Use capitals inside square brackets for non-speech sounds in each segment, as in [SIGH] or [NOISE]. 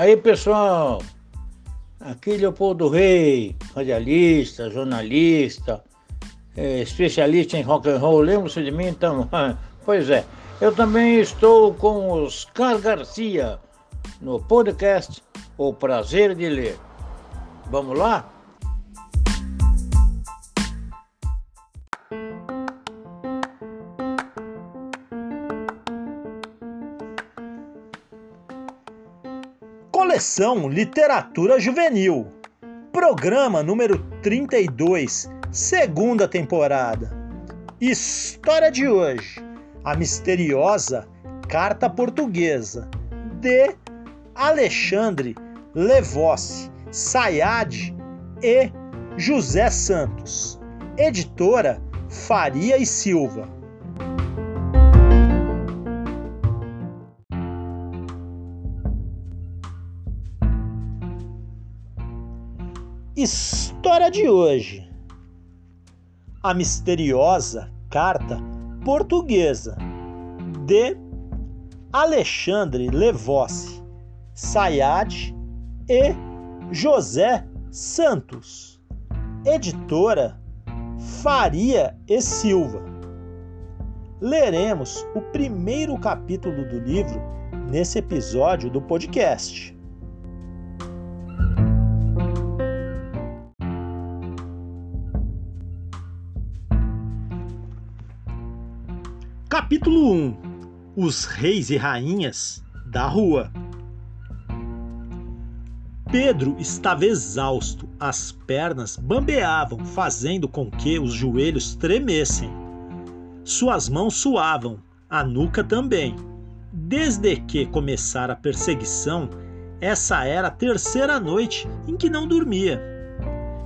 Aí pessoal, aqui Leopoldo Rei, radialista, jornalista, é, especialista em rock and roll, lembra-se de mim então? [LAUGHS] pois é, eu também estou com Oscar Garcia no podcast O Prazer de Ler. Vamos lá? Coleção Literatura Juvenil. Programa número 32, segunda temporada. História de hoje: A misteriosa Carta Portuguesa de Alexandre Levossi, Sayad e José Santos. Editora Faria e Silva. História de hoje: A misteriosa carta portuguesa de Alexandre Levossi, Sayad e José Santos. Editora Faria e Silva. Leremos o primeiro capítulo do livro nesse episódio do podcast. Capítulo 1 Os Reis e Rainhas da Rua Pedro estava exausto, as pernas bambeavam, fazendo com que os joelhos tremessem. Suas mãos suavam, a nuca também. Desde que começara a perseguição, essa era a terceira noite em que não dormia.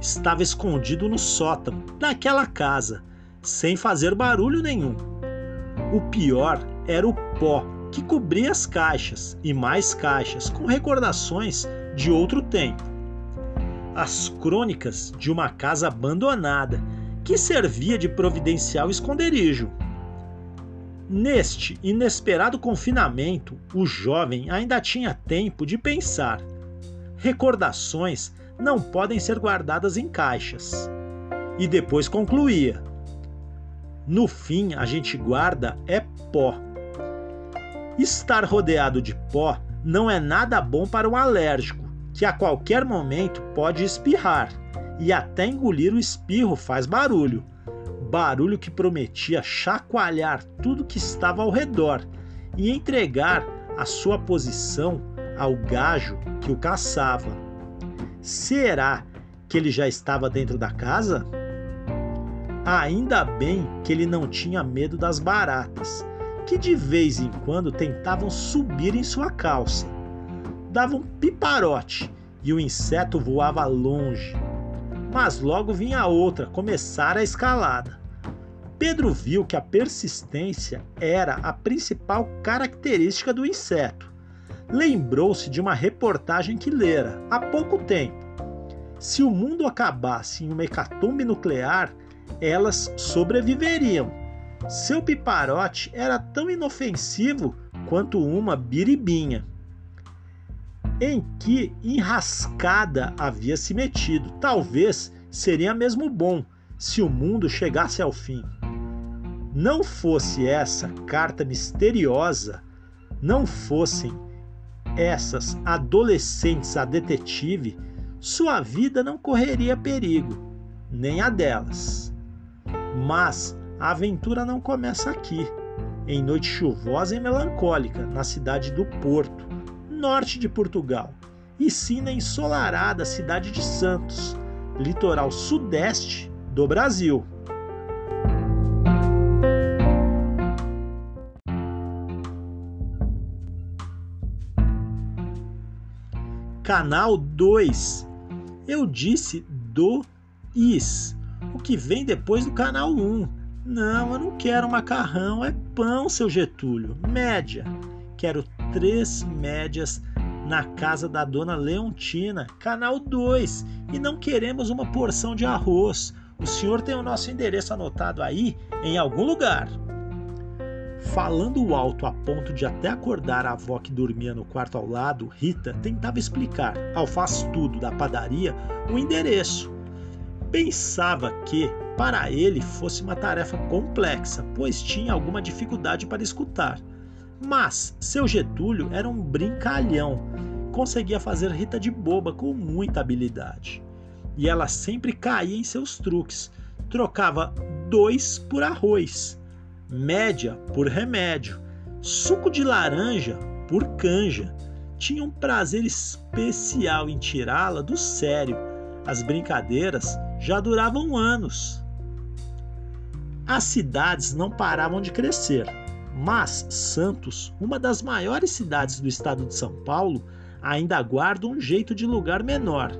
Estava escondido no sótão daquela casa, sem fazer barulho nenhum o pior era o pó que cobria as caixas e mais caixas com recordações de outro tempo. As crônicas de uma casa abandonada que servia de providencial esconderijo. Neste inesperado confinamento, o jovem ainda tinha tempo de pensar. Recordações não podem ser guardadas em caixas. E depois concluía: no fim, a gente guarda é pó. Estar rodeado de pó não é nada bom para um alérgico, que a qualquer momento pode espirrar, e até engolir o espirro faz barulho. Barulho que prometia chacoalhar tudo que estava ao redor e entregar a sua posição ao gajo que o caçava. Será que ele já estava dentro da casa? Ainda bem que ele não tinha medo das baratas, que de vez em quando tentavam subir em sua calça. Davam um piparote e o inseto voava longe. Mas logo vinha outra começar a escalada. Pedro viu que a persistência era a principal característica do inseto. Lembrou-se de uma reportagem que lera há pouco tempo. Se o mundo acabasse em uma hecatombe nuclear, elas sobreviveriam. Seu piparote era tão inofensivo quanto uma biribinha. Em que enrascada havia se metido? Talvez seria mesmo bom se o mundo chegasse ao fim. Não fosse essa carta misteriosa, não fossem essas adolescentes a detetive, sua vida não correria perigo, nem a delas. Mas a aventura não começa aqui, em noite chuvosa e melancólica, na cidade do Porto, norte de Portugal, e sim na ensolarada cidade de Santos, litoral sudeste do Brasil. Canal 2. Eu disse do is, o que vem depois do canal 1. Não, eu não quero macarrão, é pão, seu Getúlio. Média. Quero três médias na casa da dona Leontina, canal 2. E não queremos uma porção de arroz. O senhor tem o nosso endereço anotado aí em algum lugar. Falando alto a ponto de até acordar a avó que dormia no quarto ao lado, Rita tentava explicar, ao faz tudo da padaria, o endereço. Pensava que, para ele, fosse uma tarefa complexa, pois tinha alguma dificuldade para escutar. Mas seu Getúlio era um brincalhão, conseguia fazer Rita de boba com muita habilidade. E ela sempre caía em seus truques, trocava dois por arroz média por remédio, suco de laranja por canja. Tinha um prazer especial em tirá-la do sério. As brincadeiras já duravam anos. As cidades não paravam de crescer, mas Santos, uma das maiores cidades do estado de São Paulo, ainda guarda um jeito de lugar menor.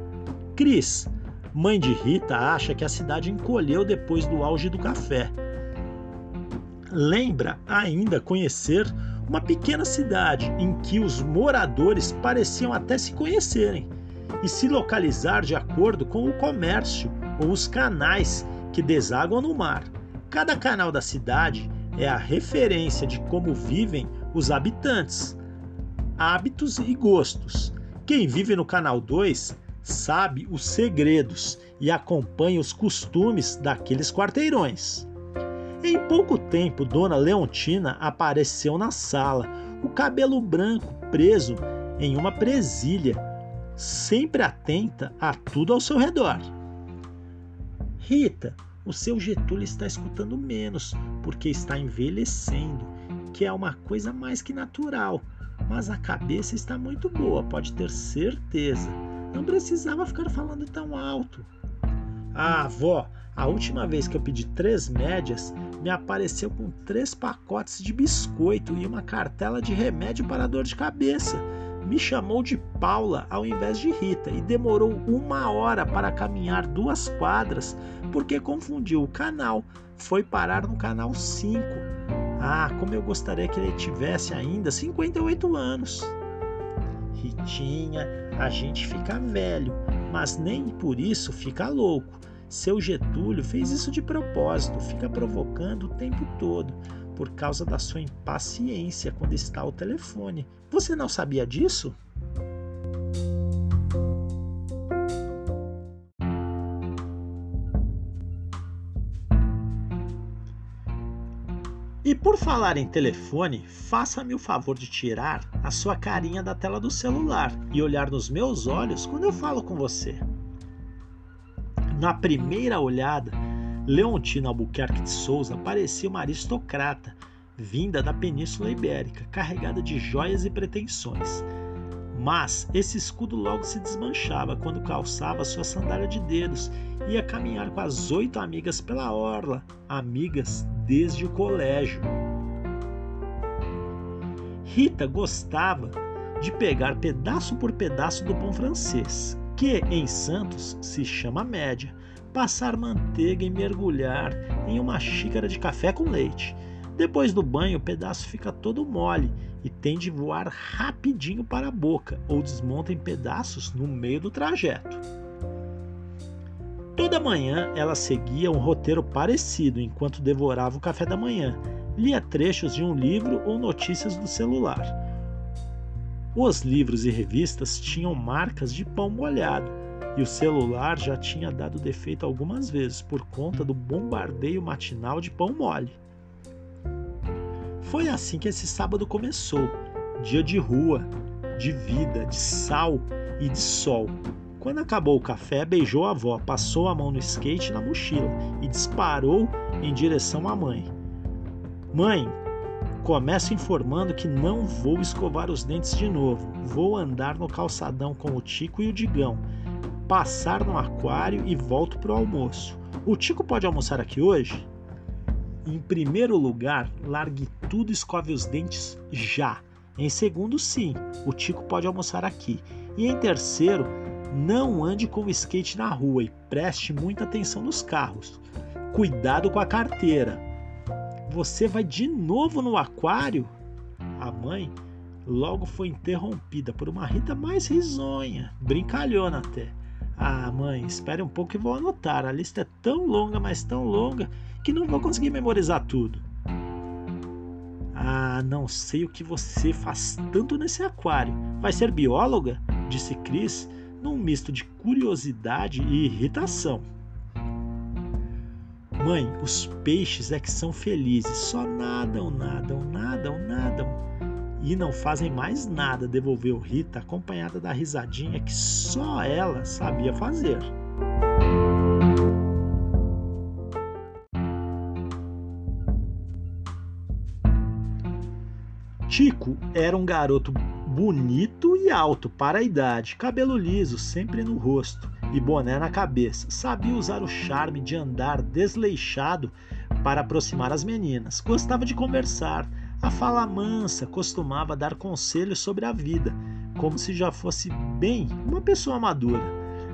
Cris, mãe de Rita, acha que a cidade encolheu depois do auge do café lembra ainda conhecer uma pequena cidade em que os moradores pareciam até se conhecerem e se localizar de acordo com o comércio ou os canais que desaguam no mar. Cada canal da cidade é a referência de como vivem os habitantes, hábitos e gostos. Quem vive no canal 2 sabe os segredos e acompanha os costumes daqueles quarteirões. Em pouco tempo, Dona Leontina apareceu na sala, o cabelo branco preso em uma presilha, sempre atenta a tudo ao seu redor. Rita, o seu Getúlio está escutando menos, porque está envelhecendo, que é uma coisa mais que natural. Mas a cabeça está muito boa, pode ter certeza. Não precisava ficar falando tão alto. Ah, avó, a última vez que eu pedi três médias, me apareceu com três pacotes de biscoito e uma cartela de remédio para dor de cabeça. Me chamou de Paula ao invés de Rita e demorou uma hora para caminhar duas quadras porque confundiu o canal. Foi parar no canal 5. Ah, como eu gostaria que ele tivesse ainda 58 anos. Ritinha, a gente fica velho, mas nem por isso fica louco. Seu Getúlio fez isso de propósito, fica provocando o tempo todo, por causa da sua impaciência quando está ao telefone. Você não sabia disso? E por falar em telefone, faça-me o favor de tirar a sua carinha da tela do celular e olhar nos meus olhos quando eu falo com você. Na primeira olhada, Leontina Albuquerque de Souza parecia uma aristocrata vinda da Península Ibérica, carregada de joias e pretensões. Mas esse escudo logo se desmanchava quando calçava sua sandália de dedos e ia caminhar com as oito amigas pela orla, amigas desde o colégio. Rita gostava de pegar pedaço por pedaço do pão francês, que em Santos se chama média, passar manteiga e mergulhar em uma xícara de café com leite. Depois do banho, o pedaço fica todo mole e tem de voar rapidinho para a boca ou desmonta em pedaços no meio do trajeto. Toda manhã ela seguia um roteiro parecido enquanto devorava o café da manhã, lia trechos de um livro ou notícias do celular. Os livros e revistas tinham marcas de pão molhado e o celular já tinha dado defeito algumas vezes por conta do bombardeio matinal de pão mole. Foi assim que esse sábado começou. Dia de rua, de vida, de sal e de sol. Quando acabou o café, beijou a avó, passou a mão no skate na mochila e disparou em direção à mãe. Mãe, começo informando que não vou escovar os dentes de novo. Vou andar no calçadão com o Tico e o Digão, passar no aquário e volto pro almoço. O Tico pode almoçar aqui hoje? Em primeiro lugar, largue tudo e escove os dentes já. Em segundo, sim, o Tico pode almoçar aqui. E em terceiro, não ande com o skate na rua e preste muita atenção nos carros. Cuidado com a carteira. Você vai de novo no aquário? A mãe logo foi interrompida por uma Rita mais risonha, brincalhona até. Ah, mãe, espere um pouco e vou anotar. A lista é tão longa, mas tão longa, que não vou conseguir memorizar tudo. Ah, não sei o que você faz tanto nesse aquário. Vai ser bióloga? Disse Cris, num misto de curiosidade e irritação. Mãe, os peixes é que são felizes, só nadam, nadam, nadam, nadam. E não fazem mais nada, devolveu Rita, acompanhada da risadinha que só ela sabia fazer. Tico era um garoto bonito e alto para a idade, cabelo liso sempre no rosto e boné na cabeça. Sabia usar o charme de andar desleixado para aproximar as meninas. Gostava de conversar. A fala mansa costumava dar conselhos sobre a vida, como se já fosse bem uma pessoa madura.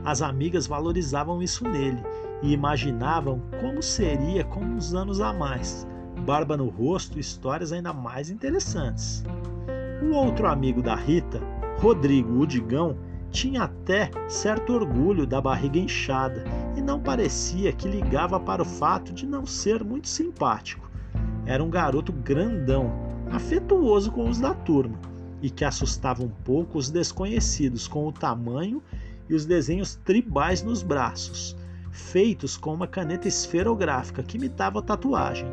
As amigas valorizavam isso nele e imaginavam como seria com uns anos a mais barba no rosto histórias ainda mais interessantes. O outro amigo da Rita, Rodrigo Udigão, tinha até certo orgulho da barriga inchada e não parecia que ligava para o fato de não ser muito simpático. Era um garoto grandão, afetuoso com os da turma e que assustava um pouco os desconhecidos com o tamanho e os desenhos tribais nos braços, feitos com uma caneta esferográfica que imitava tatuagem.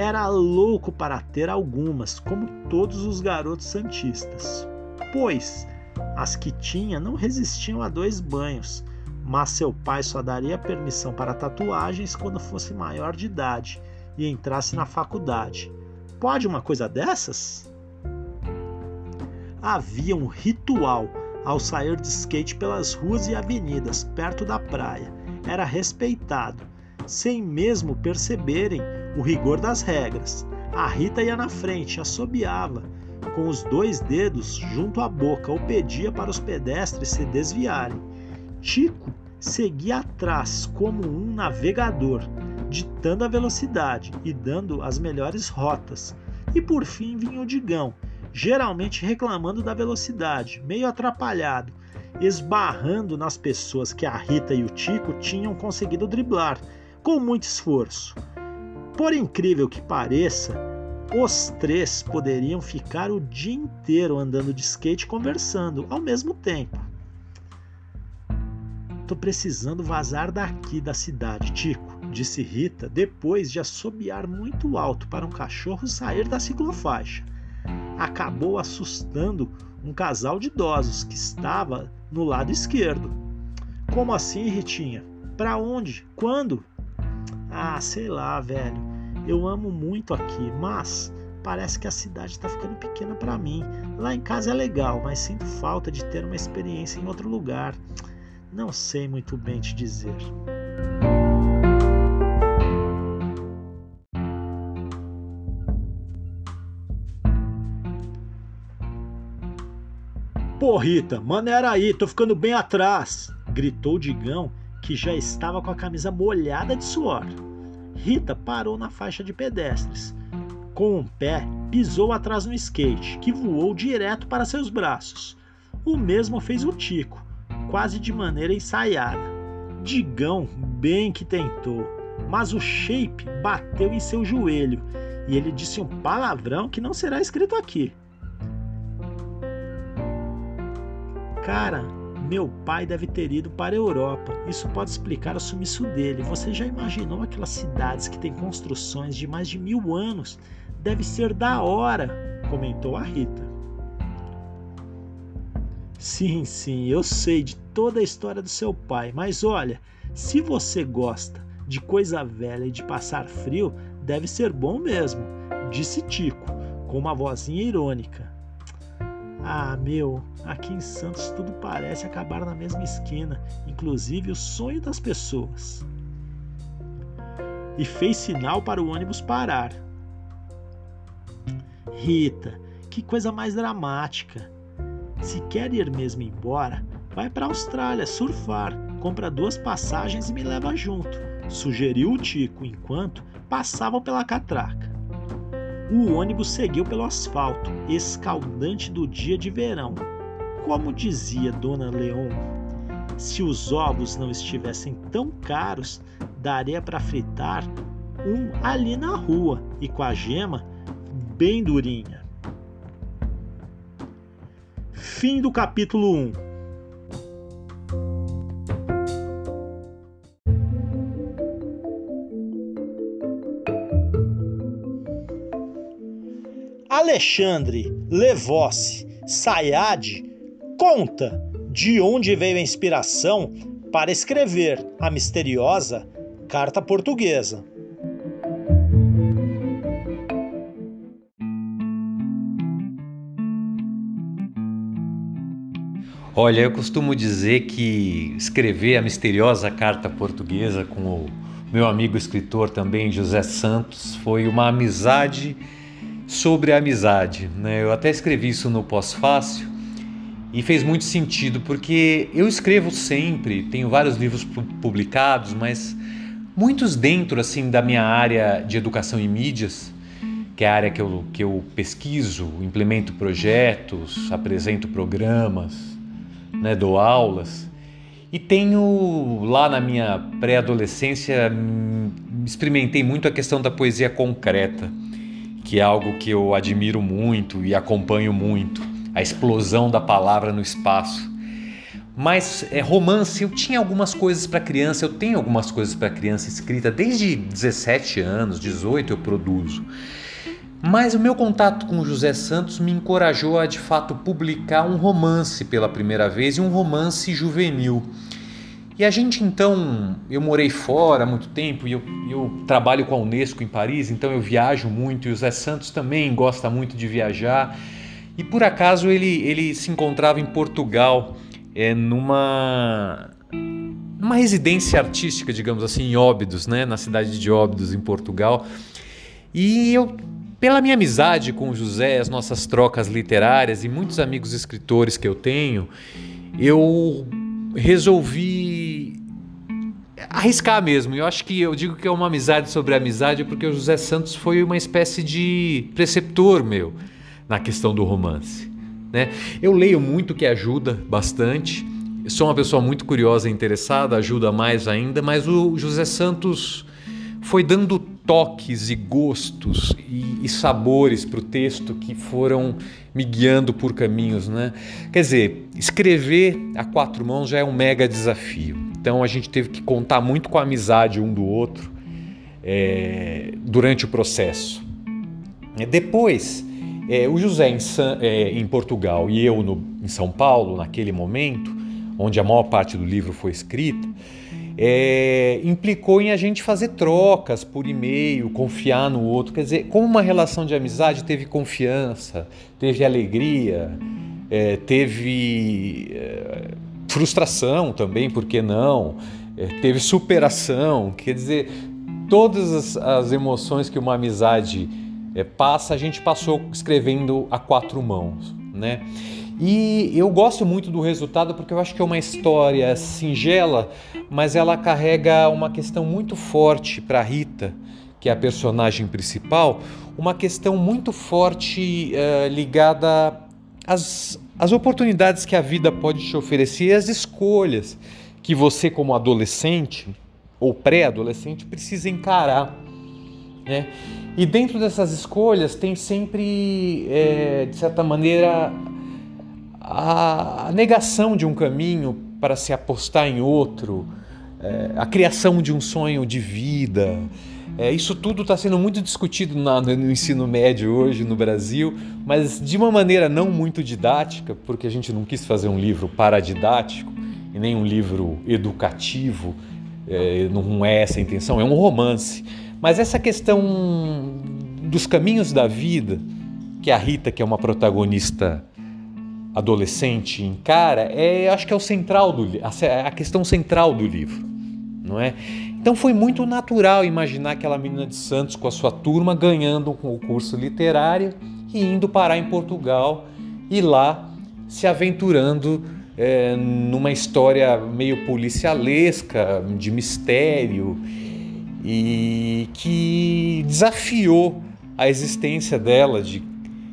Era louco para ter algumas, como todos os garotos santistas, pois as que tinha não resistiam a dois banhos, mas seu pai só daria permissão para tatuagens quando fosse maior de idade e entrasse na faculdade. Pode uma coisa dessas? Havia um ritual ao sair de skate pelas ruas e avenidas perto da praia. Era respeitado, sem mesmo perceberem o rigor das regras. A Rita ia na frente, assobiava com os dois dedos junto à boca ou pedia para os pedestres se desviarem. Tico seguia atrás como um navegador, ditando a velocidade e dando as melhores rotas. E por fim vinha o Digão, geralmente reclamando da velocidade, meio atrapalhado, esbarrando nas pessoas que a Rita e o Tico tinham conseguido driblar com muito esforço. Por incrível que pareça, os três poderiam ficar o dia inteiro andando de skate conversando ao mesmo tempo. Tô precisando vazar daqui da cidade, Tico, disse Rita, depois de assobiar muito alto para um cachorro sair da ciclofaixa. Acabou assustando um casal de idosos que estava no lado esquerdo. Como assim, Ritinha? Para onde? Quando? Ah, sei lá, velho. Eu amo muito aqui, mas parece que a cidade está ficando pequena para mim. Lá em casa é legal, mas sinto falta de ter uma experiência em outro lugar. Não sei muito bem te dizer. Pô, Rita, maneira aí, tô ficando bem atrás, gritou Digão que já estava com a camisa molhada de suor. Rita parou na faixa de pedestres. Com um pé, pisou atrás no skate, que voou direto para seus braços. O mesmo fez o Tico, quase de maneira ensaiada. Digão bem que tentou, mas o shape bateu em seu joelho e ele disse um palavrão que não será escrito aqui. Cara, Meu pai deve ter ido para a Europa. Isso pode explicar o sumiço dele. Você já imaginou aquelas cidades que têm construções de mais de mil anos? Deve ser da hora, comentou a Rita. Sim, sim, eu sei de toda a história do seu pai, mas olha, se você gosta de coisa velha e de passar frio, deve ser bom mesmo, disse Tico, com uma vozinha irônica. Ah, meu, aqui em Santos tudo parece acabar na mesma esquina, inclusive o sonho das pessoas. E fez sinal para o ônibus parar. Rita, que coisa mais dramática. Se quer ir mesmo embora, vai para a Austrália surfar, compra duas passagens e me leva junto, sugeriu o Tico enquanto passavam pela catraca. O ônibus seguiu pelo asfalto, escaldante do dia de verão. Como dizia Dona Leon, se os ovos não estivessem tão caros, daria para fritar um ali na rua e com a gema bem durinha. Fim do capítulo 1. Alexandre Levossi Sayad conta de onde veio a inspiração para escrever a misteriosa Carta Portuguesa. Olha, eu costumo dizer que escrever a misteriosa Carta Portuguesa com o meu amigo escritor também, José Santos, foi uma amizade sobre a amizade. Né? Eu até escrevi isso no pós-fácil e fez muito sentido porque eu escrevo sempre, tenho vários livros publicados, mas muitos dentro assim da minha área de educação e mídias, que é a área que eu, que eu pesquiso, implemento projetos, apresento programas, né, dou aulas. E tenho lá na minha pré-adolescência hum, experimentei muito a questão da poesia concreta que é algo que eu admiro muito e acompanho muito, a explosão da palavra no espaço. Mas é, romance, eu tinha algumas coisas para criança, eu tenho algumas coisas para criança escrita desde 17 anos, 18 eu produzo. Mas o meu contato com José Santos me encorajou a de fato publicar um romance pela primeira vez e um romance juvenil. E a gente então, eu morei fora há muito tempo e eu, eu trabalho com a Unesco em Paris, então eu viajo muito e o Zé Santos também gosta muito de viajar. E por acaso ele, ele se encontrava em Portugal, é, numa, numa residência artística, digamos assim, em Óbidos, né, na cidade de Óbidos, em Portugal. E eu, pela minha amizade com o José, as nossas trocas literárias e muitos amigos escritores que eu tenho, eu resolvi arriscar mesmo. Eu acho que eu digo que é uma amizade sobre amizade porque o José Santos foi uma espécie de preceptor meu na questão do romance. Né? Eu leio muito que ajuda bastante. sou uma pessoa muito curiosa e interessada, ajuda mais ainda, mas o José Santos foi dando toques e gostos e, e sabores para o texto que foram me guiando por caminhos, né? Quer dizer, escrever a quatro mãos já é um mega desafio. Então a gente teve que contar muito com a amizade um do outro é, durante o processo. É, depois, é, o José em, San, é, em Portugal e eu no, em São Paulo, naquele momento, onde a maior parte do livro foi escrita, é, implicou em a gente fazer trocas por e-mail, confiar no outro. Quer dizer, como uma relação de amizade teve confiança, teve alegria, é, teve é, frustração também, por que não? É, teve superação, quer dizer, todas as, as emoções que uma amizade é, passa, a gente passou escrevendo a quatro mãos, né? E eu gosto muito do resultado porque eu acho que é uma história singela, mas ela carrega uma questão muito forte para Rita, que é a personagem principal, uma questão muito forte uh, ligada às, às oportunidades que a vida pode te oferecer e às escolhas que você, como adolescente ou pré-adolescente, precisa encarar. Né? E dentro dessas escolhas tem sempre, é, de certa maneira, a negação de um caminho para se apostar em outro, é, a criação de um sonho de vida. É, isso tudo está sendo muito discutido na, no ensino médio hoje no Brasil, mas de uma maneira não muito didática, porque a gente não quis fazer um livro paradidático e nem um livro educativo, é, não é essa a intenção, é um romance. Mas essa questão dos caminhos da vida, que a Rita, que é uma protagonista adolescente, encara, é, acho que é o central do a questão central do livro, não é? Então foi muito natural imaginar aquela menina de Santos com a sua turma ganhando um concurso literário e indo parar em Portugal e lá se aventurando é, numa história meio policialesca, de mistério e que desafiou a existência dela de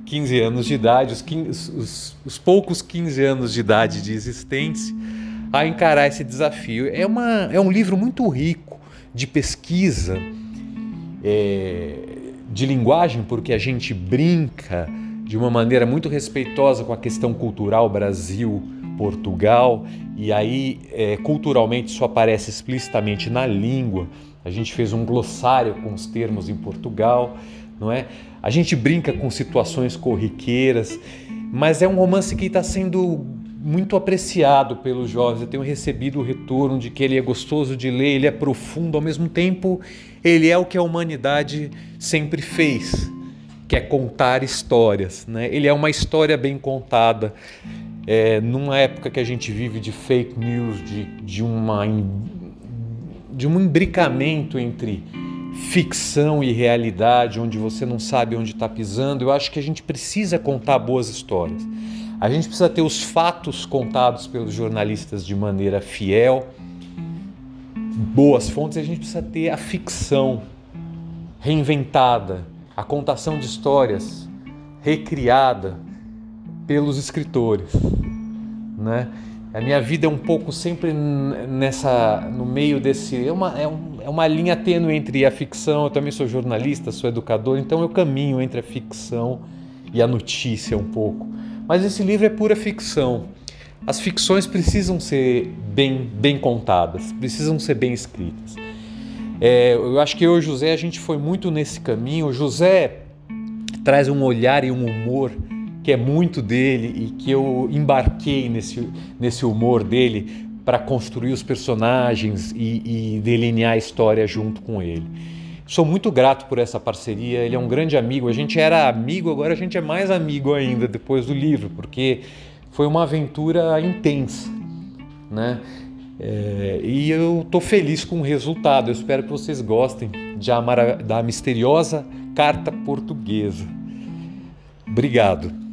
15 anos de idade, os, 15, os, os, poucos 15 anos de idade de existência, a encarar esse desafio. É, uma, é um livro muito rico de pesquisa, é, de linguagem, porque a gente brinca de uma maneira muito respeitosa com a questão cultural Brasil-Portugal, e aí é, culturalmente isso aparece explicitamente na língua. A gente fez um glossário com os termos em Portugal não é? A gente brinca com situações corriqueiras, mas é um romance que está sendo muito apreciado pelos jovens. Eu tenho recebido o retorno de que ele é gostoso de ler, ele é profundo, ao mesmo tempo, ele é o que a humanidade sempre fez, que é contar histórias. Né? Ele é uma história bem contada. É, numa época que a gente vive de fake news, de, de, uma, de um imbricamento entre ficção e realidade, onde você não sabe onde está pisando, eu acho que a gente precisa contar boas histórias. A gente precisa ter os fatos contados pelos jornalistas de maneira fiel, boas fontes, e a gente precisa ter a ficção reinventada, a contação de histórias recriada pelos escritores, né? A minha vida é um pouco sempre nessa, no meio desse, é uma, é, um, é uma linha tênue entre a ficção. Eu também sou jornalista, sou educador, então eu caminho entre a ficção e a notícia um pouco. Mas esse livro é pura ficção. As ficções precisam ser bem, bem contadas, precisam ser bem escritas. É, eu acho que eu e o José a gente foi muito nesse caminho. O José traz um olhar e um humor que é muito dele e que eu embarquei nesse, nesse humor dele para construir os personagens e, e delinear a história junto com ele. Sou muito grato por essa parceria, ele é um grande amigo. A gente era amigo, agora a gente é mais amigo ainda depois do livro, porque foi uma aventura intensa, né? É, e eu estou feliz com o resultado. Eu espero que vocês gostem de da misteriosa carta portuguesa. Obrigado.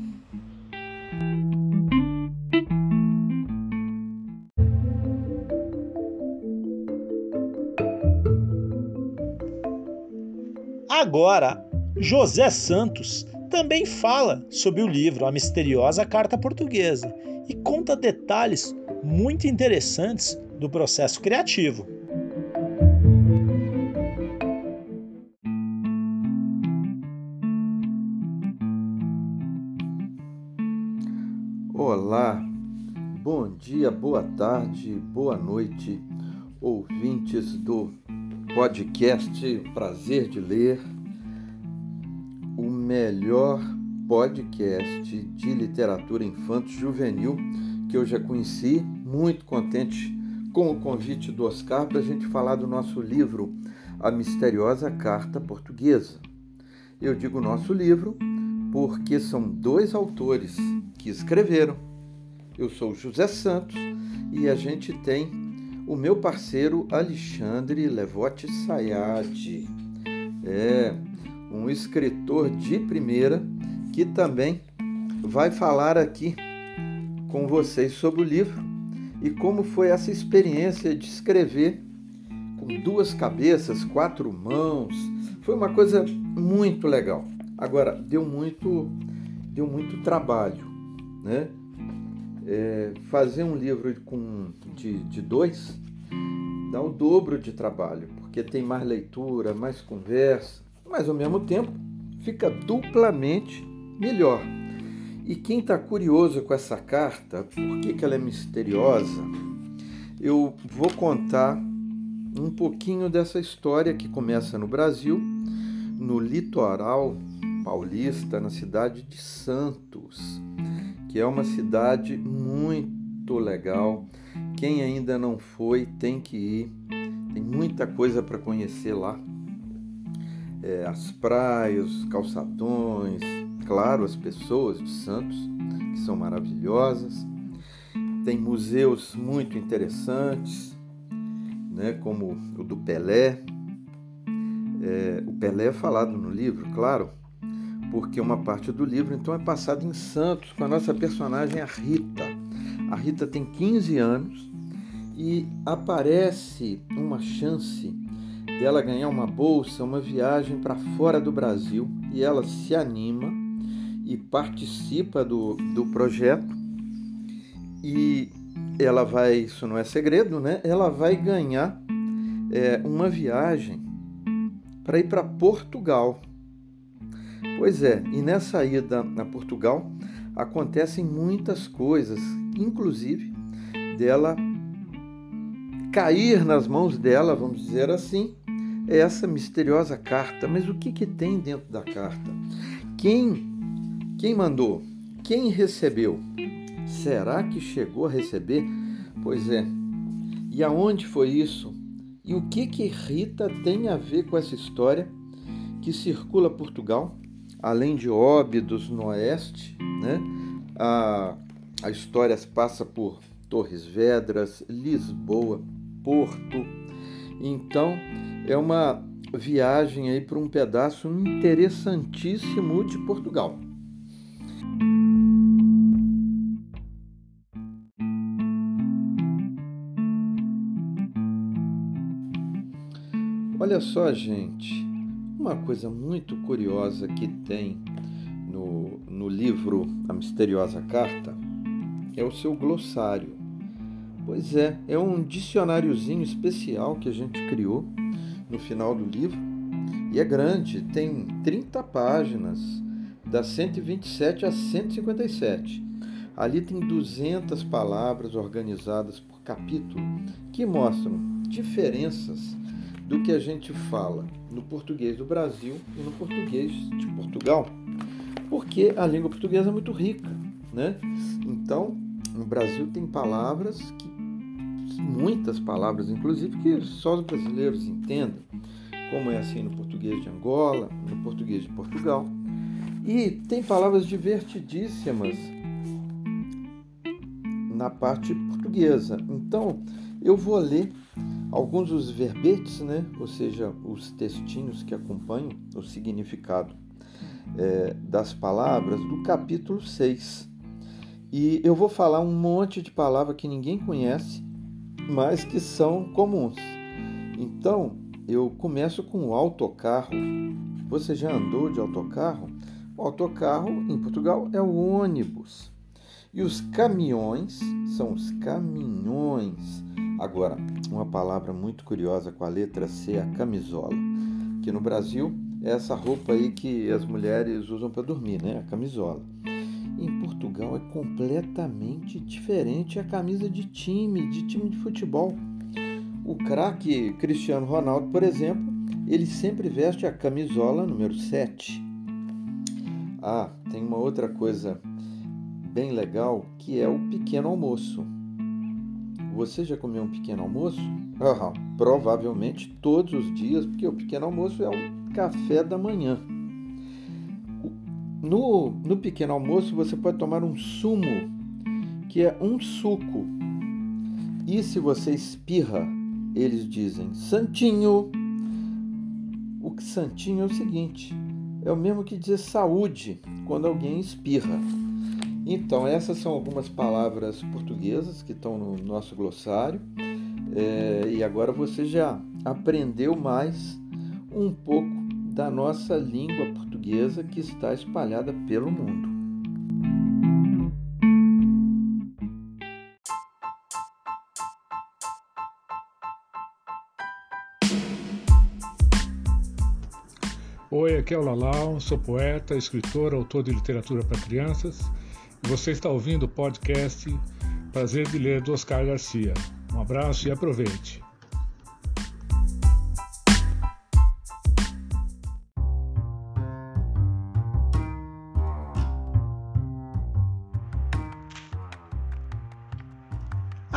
Agora, José Santos também fala sobre o livro A Misteriosa Carta Portuguesa e conta detalhes muito interessantes do processo criativo. Olá, bom dia, boa tarde, boa noite, ouvintes do podcast Prazer de Ler melhor podcast de literatura infanto-juvenil que eu já conheci. Muito contente com o convite do Oscar para a gente falar do nosso livro A Misteriosa Carta Portuguesa. Eu digo nosso livro porque são dois autores que escreveram. Eu sou José Santos e a gente tem o meu parceiro Alexandre Levote Sayad. É, um escritor de primeira que também vai falar aqui com vocês sobre o livro e como foi essa experiência de escrever com duas cabeças, quatro mãos. Foi uma coisa muito legal. Agora deu muito, deu muito trabalho, né? É, fazer um livro com, de, de dois dá o dobro de trabalho, porque tem mais leitura, mais conversa, mas ao mesmo tempo fica duplamente melhor. E quem está curioso com essa carta, por que, que ela é misteriosa, eu vou contar um pouquinho dessa história que começa no Brasil, no litoral paulista, na cidade de Santos, que é uma cidade muito legal. Quem ainda não foi tem que ir, tem muita coisa para conhecer lá. É, as praias, os calçadões, claro, as pessoas de Santos, que são maravilhosas. Tem museus muito interessantes, né, como o do Pelé. É, o Pelé é falado no livro, claro, porque uma parte do livro então é passada em Santos com a nossa personagem a Rita. A Rita tem 15 anos e aparece uma chance dela ganhar uma bolsa, uma viagem para fora do Brasil e ela se anima e participa do, do projeto e ela vai, isso não é segredo, né? Ela vai ganhar é, uma viagem para ir para Portugal. Pois é, e nessa ida a Portugal acontecem muitas coisas, inclusive dela cair nas mãos dela, vamos dizer assim, essa misteriosa carta. Mas o que, que tem dentro da carta? Quem, quem mandou? Quem recebeu? Será que chegou a receber? Pois é. E aonde foi isso? E o que que Rita tem a ver com essa história que circula Portugal? além de Óbidos no oeste, né? a, a história passa por Torres Vedras, Lisboa, Porto. Então, é uma viagem aí para um pedaço interessantíssimo de Portugal. Olha só, gente, uma coisa muito curiosa que tem no, no livro A Misteriosa Carta é o seu glossário. Pois é, é um dicionáriozinho especial que a gente criou no final do livro e é grande, tem 30 páginas, das 127 a 157. Ali tem 200 palavras organizadas por capítulo que mostram diferenças do que a gente fala no português do Brasil e no português de Portugal, porque a língua portuguesa é muito rica, né? Então, no Brasil tem palavras que muitas palavras, inclusive, que só os brasileiros entendem, como é assim no português de Angola, no português de Portugal. E tem palavras divertidíssimas na parte portuguesa. Então, eu vou ler alguns dos verbetes, né? ou seja, os textinhos que acompanham o significado é, das palavras do capítulo 6. E eu vou falar um monte de palavras que ninguém conhece, mas que são comuns. Então, eu começo com o autocarro. Você já andou de autocarro? O autocarro em Portugal é o ônibus. E os caminhões são os caminhões. Agora, uma palavra muito curiosa com a letra C, a camisola, que no Brasil é essa roupa aí que as mulheres usam para dormir, né? A camisola. É completamente diferente a camisa de time, de time de futebol. O craque Cristiano Ronaldo, por exemplo, ele sempre veste a camisola número 7. Ah, tem uma outra coisa bem legal que é o pequeno almoço. Você já comeu um pequeno almoço? Ah, provavelmente todos os dias, porque o pequeno almoço é o café da manhã. No, no pequeno almoço você pode tomar um sumo, que é um suco. E se você espirra, eles dizem santinho. O que santinho é o seguinte: é o mesmo que dizer saúde quando alguém espirra. Então, essas são algumas palavras portuguesas que estão no nosso glossário. É, e agora você já aprendeu mais um pouco da nossa língua portuguesa que está espalhada pelo mundo. Oi, aqui é o Lalau, sou poeta, escritor, autor de literatura para crianças Você está ouvindo o podcast Prazer de Ler do Oscar Garcia. Um abraço e aproveite.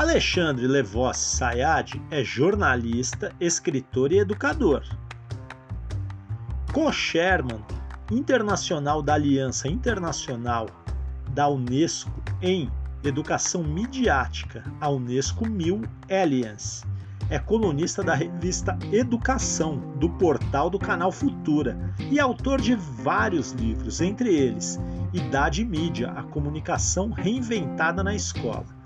Alexandre Levos Sayad é jornalista, escritor e educador. Co-Sherman internacional da Aliança Internacional da Unesco em Educação Midiática, a Unesco 1000 Alliance. É colunista da revista Educação, do portal do canal Futura, e autor de vários livros, entre eles Idade e Mídia, a comunicação reinventada na escola.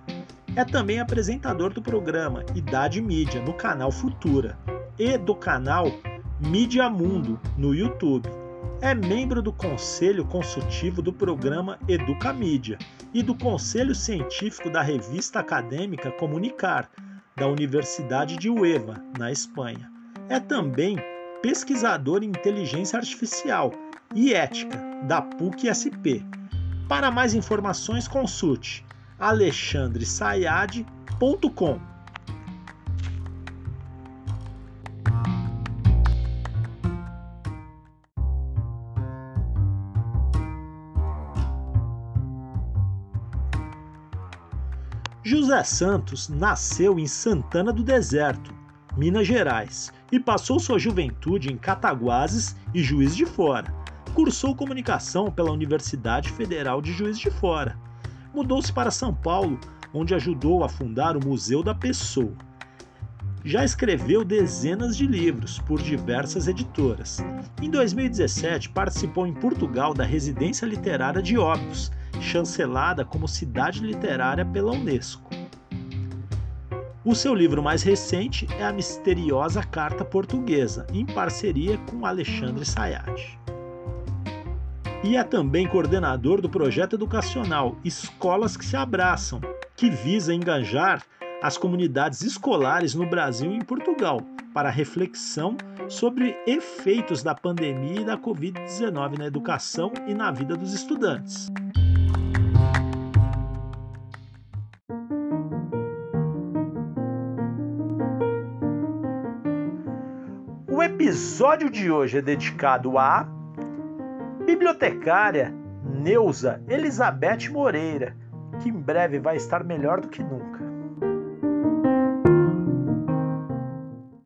É também apresentador do programa Idade Mídia no canal Futura e do canal Mídia Mundo no YouTube é membro do Conselho Consultivo do programa Educa Mídia e do Conselho Científico da revista acadêmica Comunicar, da Universidade de Huelva, na Espanha. É também pesquisador em inteligência artificial e ética da PUC-SP. Para mais informações, consulte alexandresayad.com. José Santos nasceu em Santana do Deserto, Minas Gerais, e passou sua juventude em Cataguases e Juiz de Fora. Cursou comunicação pela Universidade Federal de Juiz de Fora. Mudou-se para São Paulo, onde ajudou a fundar o Museu da Pessoa. Já escreveu dezenas de livros por diversas editoras. Em 2017, participou em Portugal da Residência Literária de Óbidos, chancelada como cidade literária pela Unesco. O seu livro mais recente é A Misteriosa Carta Portuguesa, em parceria com Alexandre Sayad. E é também coordenador do projeto educacional Escolas que se Abraçam, que visa engajar as comunidades escolares no Brasil e em Portugal para reflexão sobre efeitos da pandemia e da Covid-19 na educação e na vida dos estudantes. O episódio de hoje é dedicado à bibliotecária Neuza Elizabeth Moreira, que em breve vai estar melhor do que nunca.